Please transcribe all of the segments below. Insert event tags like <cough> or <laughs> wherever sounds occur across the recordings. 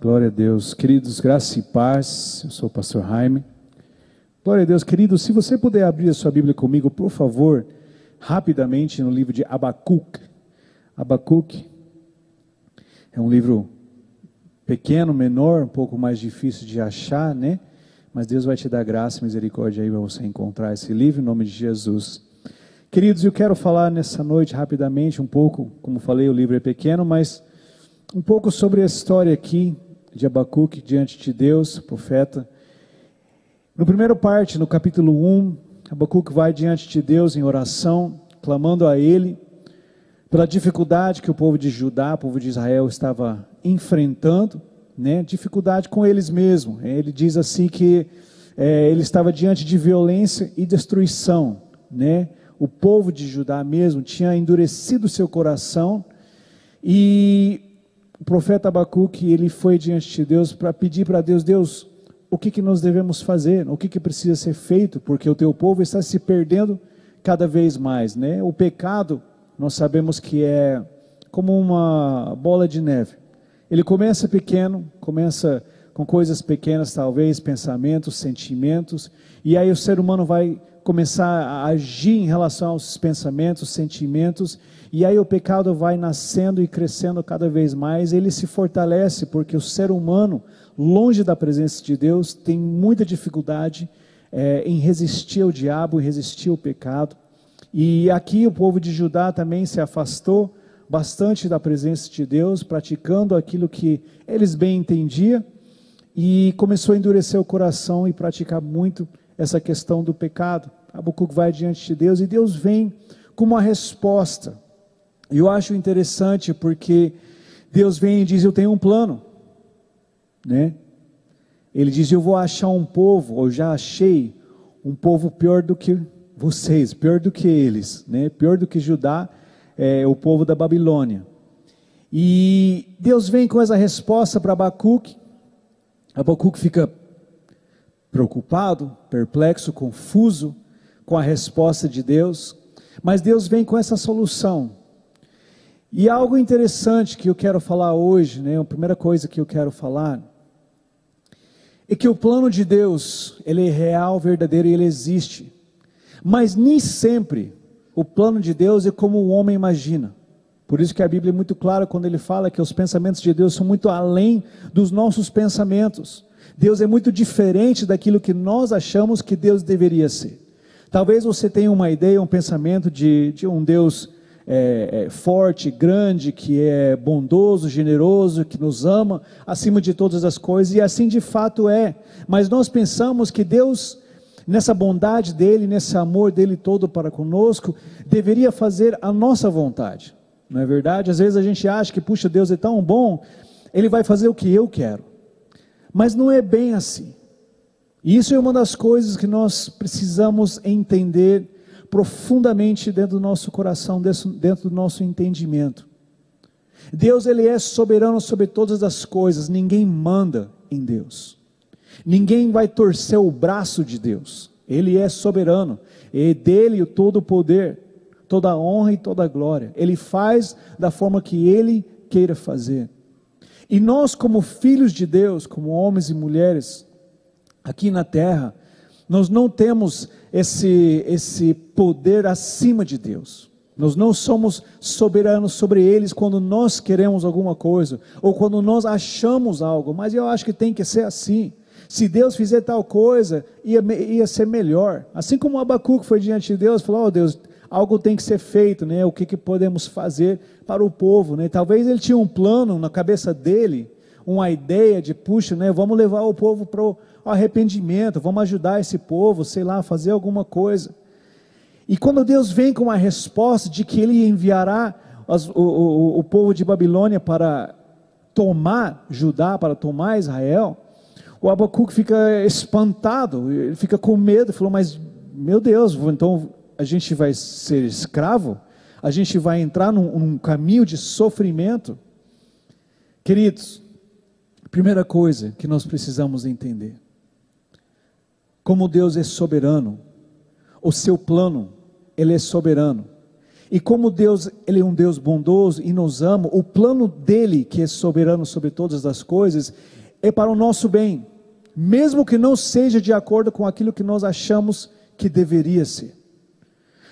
Glória a Deus. Queridos, graça e paz. Eu sou o pastor Jaime. Glória a Deus. Querido, se você puder abrir a sua Bíblia comigo, por favor, rapidamente no livro de Abacuque. Abacuque é um livro pequeno, menor, um pouco mais difícil de achar, né? Mas Deus vai te dar graça e misericórdia aí para você encontrar esse livro em nome de Jesus. Queridos, eu quero falar nessa noite rapidamente um pouco, como falei, o livro é pequeno, mas um pouco sobre a história aqui de Abacuque diante de Deus, profeta. No primeiro parte, no capítulo 1, Abacuque vai diante de Deus em oração, clamando a Ele pela dificuldade que o povo de Judá, o povo de Israel estava enfrentando, né? dificuldade com eles mesmos. Ele diz assim que é, ele estava diante de violência e destruição. Né? O povo de Judá mesmo tinha endurecido seu coração e o profeta Abacuque, ele foi diante de Deus para pedir para Deus, Deus, o que, que nós devemos fazer? O que, que precisa ser feito? Porque o teu povo está se perdendo cada vez mais, né? O pecado, nós sabemos que é como uma bola de neve. Ele começa pequeno, começa com coisas pequenas, talvez, pensamentos, sentimentos, e aí o ser humano vai começar a agir em relação aos pensamentos, sentimentos, e aí o pecado vai nascendo e crescendo cada vez mais, ele se fortalece, porque o ser humano, longe da presença de Deus, tem muita dificuldade é, em resistir ao diabo, em resistir ao pecado. E aqui o povo de Judá também se afastou bastante da presença de Deus, praticando aquilo que eles bem entendiam, e começou a endurecer o coração e praticar muito essa questão do pecado. Abacuque vai diante de Deus e Deus vem com uma resposta. E eu acho interessante porque Deus vem e diz: Eu tenho um plano, né? Ele diz: Eu vou achar um povo, ou já achei um povo pior do que vocês, pior do que eles, né? Pior do que Judá, é, o povo da Babilônia. E Deus vem com essa resposta para Abacuque. Abacuque fica preocupado, perplexo, confuso com a resposta de Deus, mas Deus vem com essa solução. E algo interessante que eu quero falar hoje, né, a primeira coisa que eu quero falar, é que o plano de Deus, ele é real, verdadeiro e ele existe. Mas nem sempre o plano de Deus é como o homem imagina. Por isso que a Bíblia é muito clara quando ele fala que os pensamentos de Deus são muito além dos nossos pensamentos. Deus é muito diferente daquilo que nós achamos que Deus deveria ser. Talvez você tenha uma ideia, um pensamento de, de um Deus é, é, forte, grande, que é bondoso, generoso, que nos ama acima de todas as coisas, e assim de fato é. Mas nós pensamos que Deus, nessa bondade dele, nesse amor dele todo para conosco, deveria fazer a nossa vontade. Não é verdade? Às vezes a gente acha que, puxa, Deus é tão bom, ele vai fazer o que eu quero. Mas não é bem assim. E isso é uma das coisas que nós precisamos entender profundamente dentro do nosso coração, dentro do nosso entendimento. Deus ele é soberano sobre todas as coisas, ninguém manda em Deus. Ninguém vai torcer o braço de Deus. Ele é soberano, e dele todo o poder, toda a honra e toda a glória. Ele faz da forma que ele queira fazer. E nós como filhos de Deus, como homens e mulheres aqui na terra, nós não temos esse, esse poder acima de Deus. Nós não somos soberanos sobre eles quando nós queremos alguma coisa, ou quando nós achamos algo, mas eu acho que tem que ser assim. Se Deus fizer tal coisa, ia, ia ser melhor. Assim como Abacuque foi diante de Deus, falou: Oh Deus, algo tem que ser feito, né? O que, que podemos fazer para o povo, né? Talvez ele tinha um plano na cabeça dele, uma ideia de, puxa, né? Vamos levar o povo para o arrependimento, vamos ajudar esse povo, sei lá, fazer alguma coisa. E quando Deus vem com a resposta de que Ele enviará as, o, o, o povo de Babilônia para tomar Judá, para tomar Israel, o Abacuque fica espantado, ele fica com medo, falou, mas meu Deus, então a gente vai ser escravo? A gente vai entrar num, num caminho de sofrimento? Queridos, primeira coisa que nós precisamos entender, como Deus é soberano, o seu plano, ele é soberano. E como Deus, Ele é um Deus bondoso e nos ama, o plano dele, que é soberano sobre todas as coisas, é para o nosso bem, mesmo que não seja de acordo com aquilo que nós achamos que deveria ser.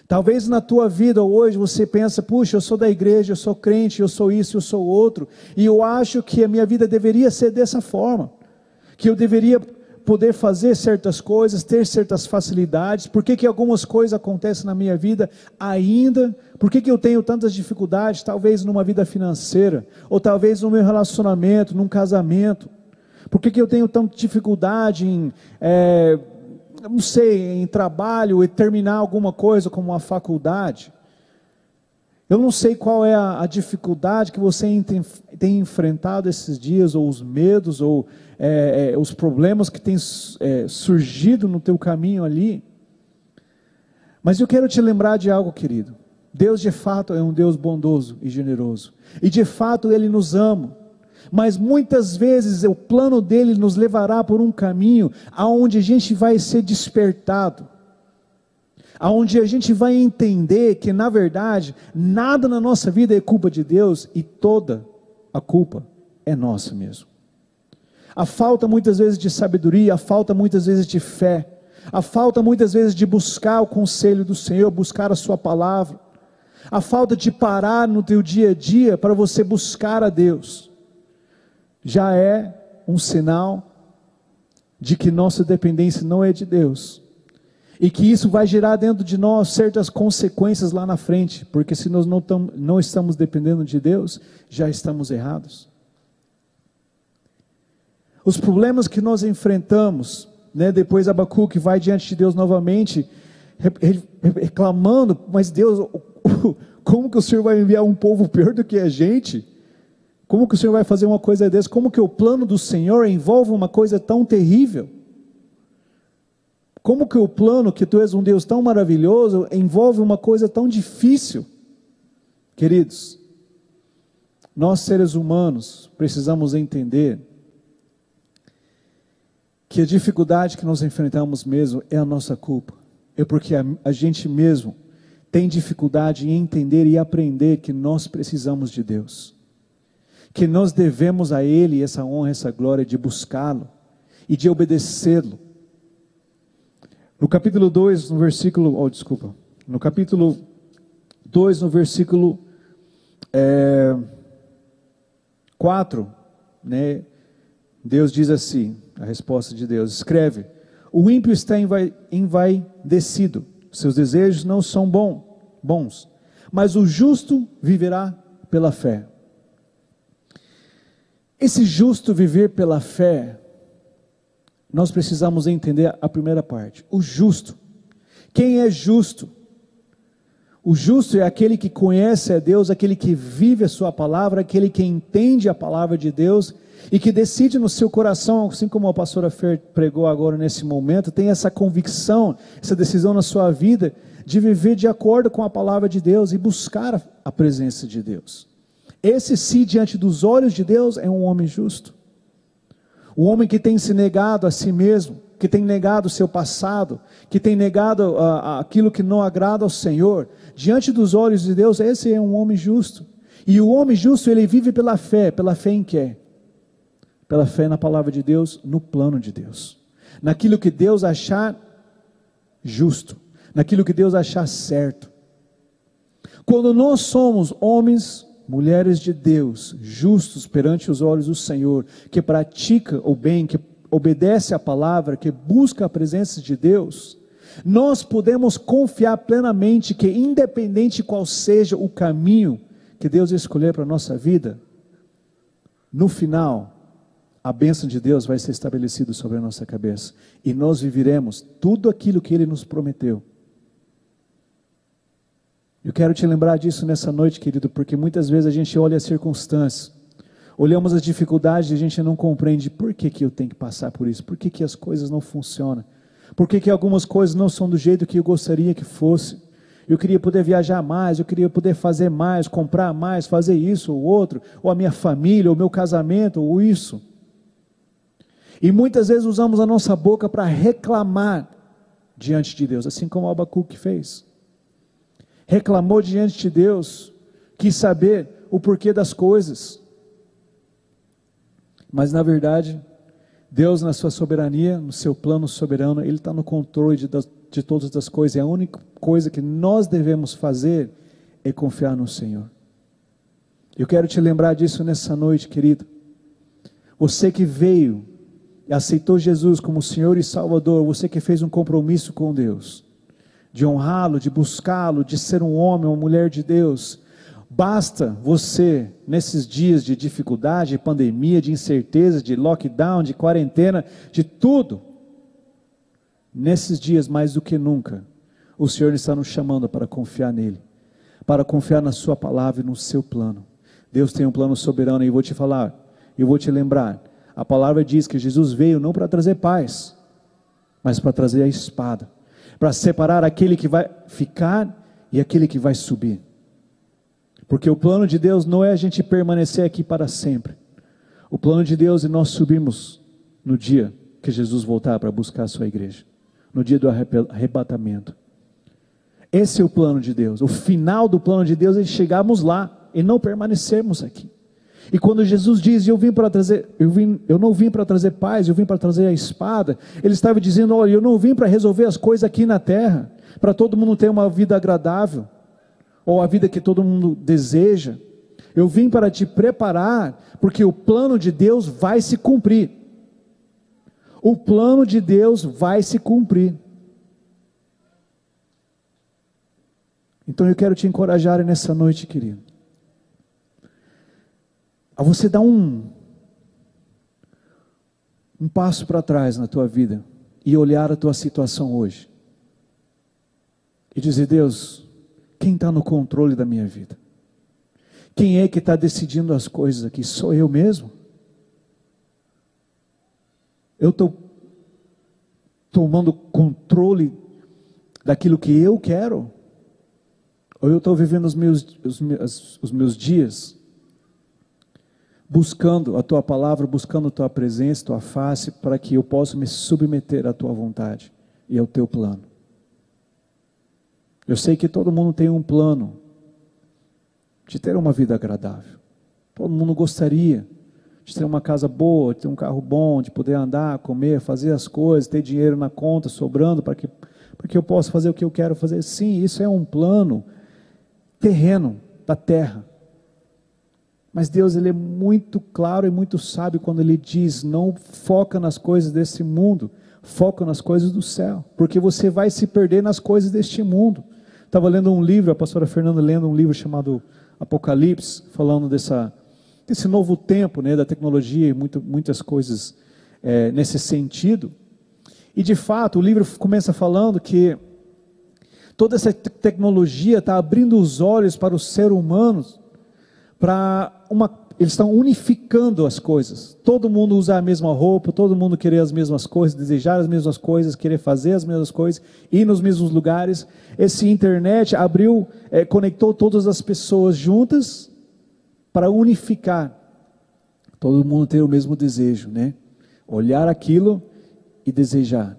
Talvez na tua vida hoje você pensa, puxa, eu sou da igreja, eu sou crente, eu sou isso, eu sou outro, e eu acho que a minha vida deveria ser dessa forma, que eu deveria poder fazer certas coisas, ter certas facilidades, por que, que algumas coisas acontecem na minha vida ainda, por que, que eu tenho tantas dificuldades, talvez numa vida financeira, ou talvez no meu relacionamento, num casamento, por que, que eu tenho tanta dificuldade em, é, não sei, em trabalho e terminar alguma coisa como uma faculdade? Eu não sei qual é a, a dificuldade que você tem, tem, enfrentado esses dias, ou os medos, ou é, é, os problemas que têm é, surgido no teu caminho ali. Mas eu quero te lembrar de algo, querido. Deus de fato é um Deus bondoso e generoso. E de fato Ele nos ama. Mas muitas vezes o plano dele nos levará por um caminho aonde a gente vai ser despertado aonde a gente vai entender que na verdade nada na nossa vida é culpa de Deus e toda a culpa é nossa mesmo. A falta muitas vezes de sabedoria, a falta muitas vezes de fé, a falta muitas vezes de buscar o conselho do Senhor, buscar a sua palavra, a falta de parar no teu dia a dia para você buscar a Deus, já é um sinal de que nossa dependência não é de Deus, e que isso vai gerar dentro de nós certas consequências lá na frente, porque se nós não, tam, não estamos dependendo de Deus, já estamos errados. Os problemas que nós enfrentamos, né, depois Abacuque vai diante de Deus novamente, reclamando, mas Deus, <laughs> como que o Senhor vai enviar um povo pior do que a gente? Como que o Senhor vai fazer uma coisa dessa? Como que o plano do Senhor envolve uma coisa tão terrível? Como que o plano que tu és um Deus tão maravilhoso envolve uma coisa tão difícil? Queridos, nós seres humanos precisamos entender que a dificuldade que nós enfrentamos mesmo é a nossa culpa. É porque a, a gente mesmo tem dificuldade em entender e aprender que nós precisamos de Deus. Que nós devemos a Ele essa honra, essa glória de buscá-lo e de obedecê-lo no capítulo 2, no versículo, oh, desculpa, no capítulo 2, no versículo é, 4, né, Deus diz assim, a resposta de Deus, escreve, o ímpio está envaidecido, seus desejos não são bom, bons, mas o justo viverá pela fé. Esse justo viver pela fé nós precisamos entender a primeira parte: o justo. Quem é justo? O justo é aquele que conhece a Deus, aquele que vive a Sua palavra, aquele que entende a palavra de Deus e que decide no seu coração, assim como a pastora Fer pregou agora nesse momento, tem essa convicção, essa decisão na sua vida de viver de acordo com a palavra de Deus e buscar a presença de Deus. Esse, sim, diante dos olhos de Deus, é um homem justo. O homem que tem se negado a si mesmo, que tem negado o seu passado, que tem negado uh, aquilo que não agrada ao Senhor, diante dos olhos de Deus, esse é um homem justo. E o homem justo, ele vive pela fé, pela fé em quê? Pela fé na palavra de Deus, no plano de Deus. Naquilo que Deus achar justo, naquilo que Deus achar certo. Quando nós somos homens mulheres de Deus, justos perante os olhos do Senhor, que pratica o bem, que obedece à palavra, que busca a presença de Deus, nós podemos confiar plenamente que, independente qual seja o caminho que Deus escolher para a nossa vida, no final, a bênção de Deus vai ser estabelecida sobre a nossa cabeça e nós viveremos tudo aquilo que Ele nos prometeu. Eu quero te lembrar disso nessa noite, querido, porque muitas vezes a gente olha as circunstâncias, olhamos as dificuldades e a gente não compreende por que, que eu tenho que passar por isso, por que, que as coisas não funcionam, por que, que algumas coisas não são do jeito que eu gostaria que fosse. Eu queria poder viajar mais, eu queria poder fazer mais, comprar mais, fazer isso ou outro, ou a minha família, ou meu casamento, ou isso. E muitas vezes usamos a nossa boca para reclamar diante de Deus, assim como Abacuque fez reclamou diante de Deus, quis saber o porquê das coisas. Mas na verdade, Deus, na sua soberania, no seu plano soberano, Ele está no controle de, de todas as coisas. E a única coisa que nós devemos fazer é confiar no Senhor. Eu quero te lembrar disso nessa noite, querido. Você que veio e aceitou Jesus como Senhor e Salvador, você que fez um compromisso com Deus, de honrá-lo, de buscá-lo, de ser um homem, uma mulher de Deus, Basta você, nesses dias de dificuldade, de pandemia, de incerteza, de lockdown, de quarentena, de tudo, nesses dias mais do que nunca, o Senhor está nos chamando para confiar nele, para confiar na Sua palavra e no seu plano. Deus tem um plano soberano e eu vou te falar, eu vou te lembrar. A palavra diz que Jesus veio não para trazer paz, mas para trazer a espada, para separar aquele que vai ficar e aquele que vai subir. Porque o plano de Deus não é a gente permanecer aqui para sempre. O plano de Deus é nós subirmos no dia que Jesus voltar para buscar a sua igreja, no dia do arrebatamento. Esse é o plano de Deus. O final do plano de Deus é chegarmos lá e não permanecermos aqui. E quando Jesus diz, eu vim para trazer, eu, vim, eu não vim para trazer paz, eu vim para trazer a espada, ele estava dizendo, olha, eu não vim para resolver as coisas aqui na terra, para todo mundo ter uma vida agradável ou a vida que todo mundo deseja. Eu vim para te preparar, porque o plano de Deus vai se cumprir. O plano de Deus vai se cumprir. Então eu quero te encorajar nessa noite, querido, a você dar um um passo para trás na tua vida e olhar a tua situação hoje e dizer: Deus, quem está no controle da minha vida? Quem é que está decidindo as coisas aqui? Sou eu mesmo? Eu estou tomando controle daquilo que eu quero? Ou eu estou vivendo os meus, os, meus, os meus dias buscando a tua palavra, buscando a tua presença, tua face, para que eu possa me submeter à tua vontade e ao teu plano? Eu sei que todo mundo tem um plano de ter uma vida agradável. Todo mundo gostaria de ter uma casa boa, de ter um carro bom, de poder andar, comer, fazer as coisas, ter dinheiro na conta sobrando para que, para que eu possa fazer o que eu quero fazer. Sim, isso é um plano terreno da terra. Mas Deus ele é muito claro e muito sábio quando ele diz: não foca nas coisas desse mundo, foca nas coisas do céu, porque você vai se perder nas coisas deste mundo. Estava lendo um livro, a pastora Fernanda lendo um livro chamado Apocalipse, falando dessa, desse novo tempo né, da tecnologia e muito, muitas coisas é, nesse sentido. E de fato, o livro começa falando que toda essa tecnologia está abrindo os olhos para os seres humanos para uma eles estão unificando as coisas. Todo mundo usar a mesma roupa, todo mundo querer as mesmas coisas, desejar as mesmas coisas, querer fazer as mesmas coisas, ir nos mesmos lugares. Esse internet abriu, é, conectou todas as pessoas juntas para unificar. Todo mundo ter o mesmo desejo, né? Olhar aquilo e desejar.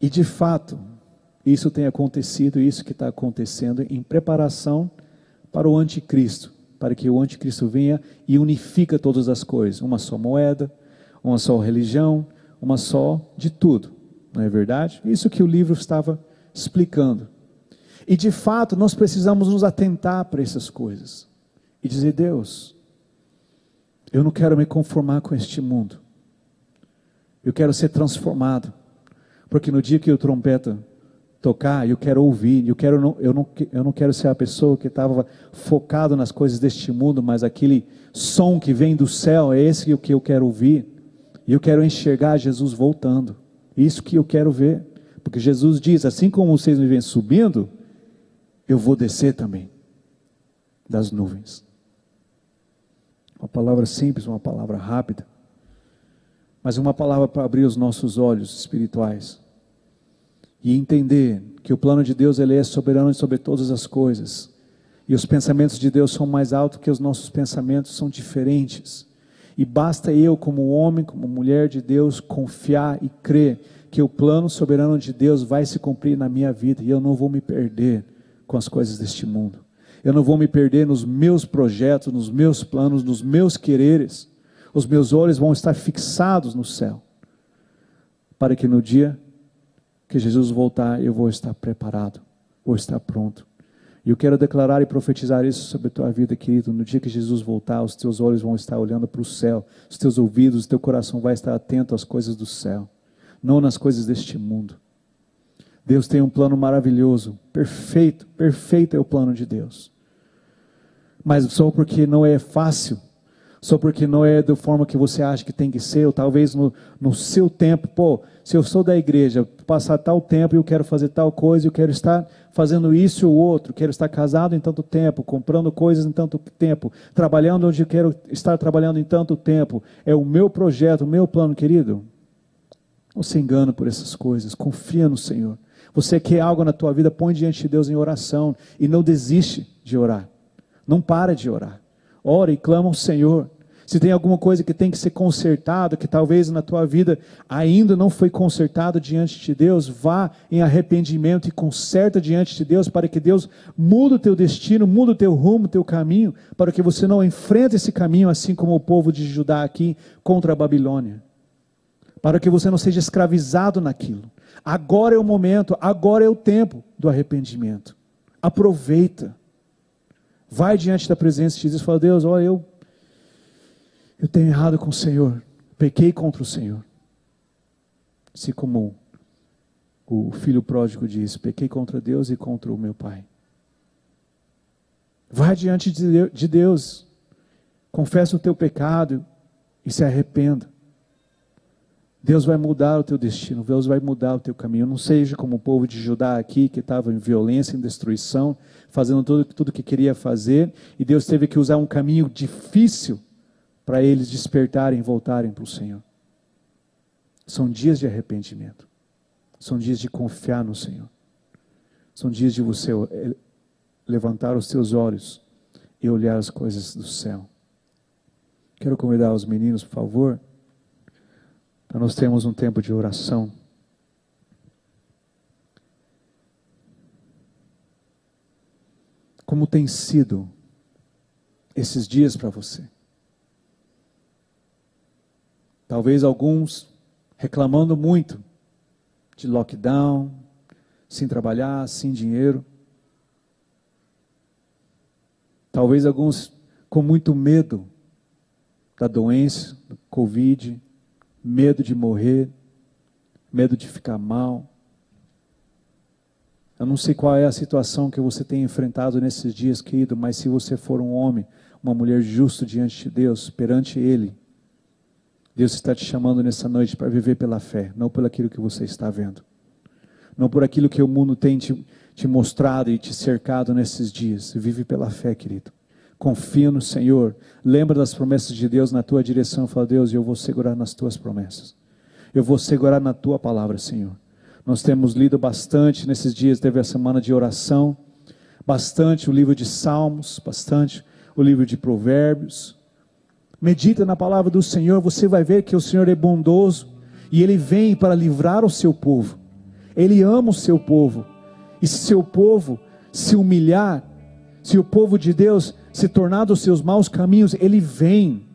E de fato, isso tem acontecido, isso que está acontecendo em preparação para o anticristo para que o anticristo venha e unifica todas as coisas, uma só moeda, uma só religião, uma só de tudo. Não é verdade? Isso que o livro estava explicando. E de fato, nós precisamos nos atentar para essas coisas e dizer: Deus, eu não quero me conformar com este mundo. Eu quero ser transformado. Porque no dia que o trompeta tocar, eu quero ouvir, eu, quero não, eu, não, eu não quero ser a pessoa que estava focado nas coisas deste mundo, mas aquele som que vem do céu, é esse que eu quero ouvir. E eu quero enxergar Jesus voltando. Isso que eu quero ver. Porque Jesus diz: assim como vocês me vêm subindo, eu vou descer também das nuvens. Uma palavra simples, uma palavra rápida, mas uma palavra para abrir os nossos olhos espirituais e entender que o plano de Deus ele é soberano sobre todas as coisas. E os pensamentos de Deus são mais altos que os nossos pensamentos, são diferentes. E basta eu, como homem, como mulher de Deus, confiar e crer porque o plano soberano de Deus vai se cumprir na minha vida e eu não vou me perder com as coisas deste mundo. Eu não vou me perder nos meus projetos, nos meus planos, nos meus quereres. Os meus olhos vão estar fixados no céu, para que no dia que Jesus voltar, eu vou estar preparado, vou estar pronto. E eu quero declarar e profetizar isso sobre a tua vida, querido. No dia que Jesus voltar, os teus olhos vão estar olhando para o céu, os teus ouvidos, o teu coração vai estar atento às coisas do céu, não nas coisas deste mundo. Deus tem um plano maravilhoso, perfeito, perfeito é o plano de Deus. Mas só porque não é fácil, só porque não é da forma que você acha que tem que ser, ou talvez no, no seu tempo, pô, se eu sou da igreja, passar tal tempo e eu quero fazer tal coisa, eu quero estar fazendo isso ou outro, quero estar casado em tanto tempo, comprando coisas em tanto tempo, trabalhando onde eu quero estar trabalhando em tanto tempo, é o meu projeto, o meu plano, querido. Não se engana por essas coisas, confia no Senhor. Você quer algo na tua vida, põe diante de Deus em oração e não desiste de orar. Não para de orar. Ora e clama ao Senhor. Se tem alguma coisa que tem que ser consertada, que talvez na tua vida ainda não foi consertado diante de Deus, vá em arrependimento e conserta diante de Deus para que Deus mude o teu destino, mude o teu rumo, o teu caminho, para que você não enfrente esse caminho assim como o povo de Judá aqui contra a Babilônia. Para que você não seja escravizado naquilo. Agora é o momento, agora é o tempo do arrependimento. Aproveita. Vai diante da presença de Jesus e fala: Deus, olha, eu eu tenho errado com o Senhor, pequei contra o Senhor. Assim como o filho pródigo diz: pequei contra Deus e contra o meu pai. Vai diante de Deus, confessa o teu pecado e se arrependa. Deus vai mudar o teu destino, Deus vai mudar o teu caminho. Não seja como o povo de Judá aqui, que estava em violência, em destruição, fazendo tudo, tudo que queria fazer, e Deus teve que usar um caminho difícil para eles despertarem e voltarem para o Senhor. São dias de arrependimento. São dias de confiar no Senhor. São dias de você eh, levantar os seus olhos e olhar as coisas do céu. Quero convidar os meninos, por favor, para nós termos um tempo de oração. Como tem sido esses dias para você? Talvez alguns reclamando muito de lockdown, sem trabalhar, sem dinheiro. Talvez alguns com muito medo da doença, do Covid, medo de morrer, medo de ficar mal. Eu não sei qual é a situação que você tem enfrentado nesses dias, querido, mas se você for um homem, uma mulher justo diante de Deus, perante Ele, Deus está te chamando nessa noite para viver pela fé, não por aquilo que você está vendo. Não por aquilo que o mundo tem te, te mostrado e te cercado nesses dias. Vive pela fé, querido. Confia no Senhor. Lembra das promessas de Deus na tua direção. Fala, Deus, eu vou segurar nas tuas promessas. Eu vou segurar na tua palavra, Senhor. Nós temos lido bastante nesses dias, teve a semana de oração, bastante o livro de Salmos, bastante o livro de Provérbios, Medita na palavra do Senhor, você vai ver que o Senhor é bondoso e ele vem para livrar o seu povo. Ele ama o seu povo. E se seu povo se humilhar, se o povo de Deus se tornar dos seus maus caminhos, ele vem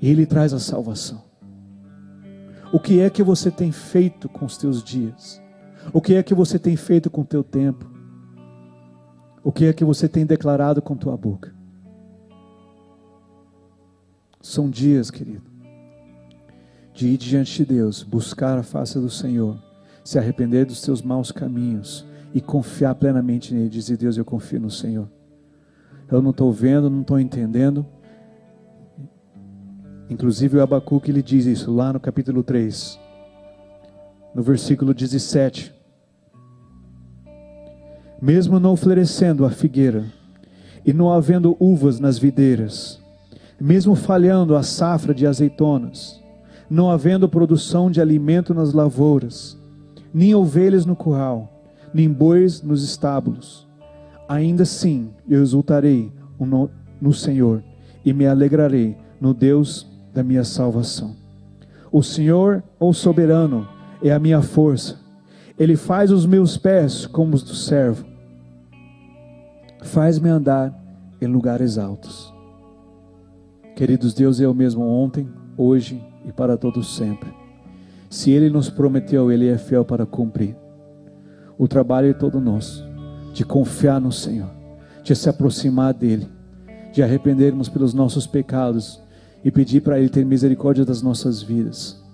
e ele traz a salvação. O que é que você tem feito com os teus dias? O que é que você tem feito com o teu tempo? O que é que você tem declarado com tua boca? São dias, querido, de ir diante de Deus, buscar a face do Senhor, se arrepender dos seus maus caminhos e confiar plenamente nele. Dizer, Deus, eu confio no Senhor. Eu não estou vendo, não estou entendendo. Inclusive o Abacuque ele diz isso lá no capítulo 3, no versículo 17. Mesmo não florescendo a figueira e não havendo uvas nas videiras, mesmo falhando a safra de azeitonas, não havendo produção de alimento nas lavouras, nem ovelhas no curral, nem bois nos estábulos, ainda assim eu exultarei no, Senhor e me alegrarei no Deus da minha salvação. O Senhor, o soberano, é a minha força. Ele faz os meus pés como os do servo. Faz-me andar em lugares altos. Queridos, Deus é o mesmo ontem, hoje e para todos sempre. Se Ele nos prometeu, Ele é fiel para cumprir. O trabalho é todo nosso, de confiar no Senhor, de se aproximar dEle, de arrependermos pelos nossos pecados e pedir para Ele ter misericórdia das nossas vidas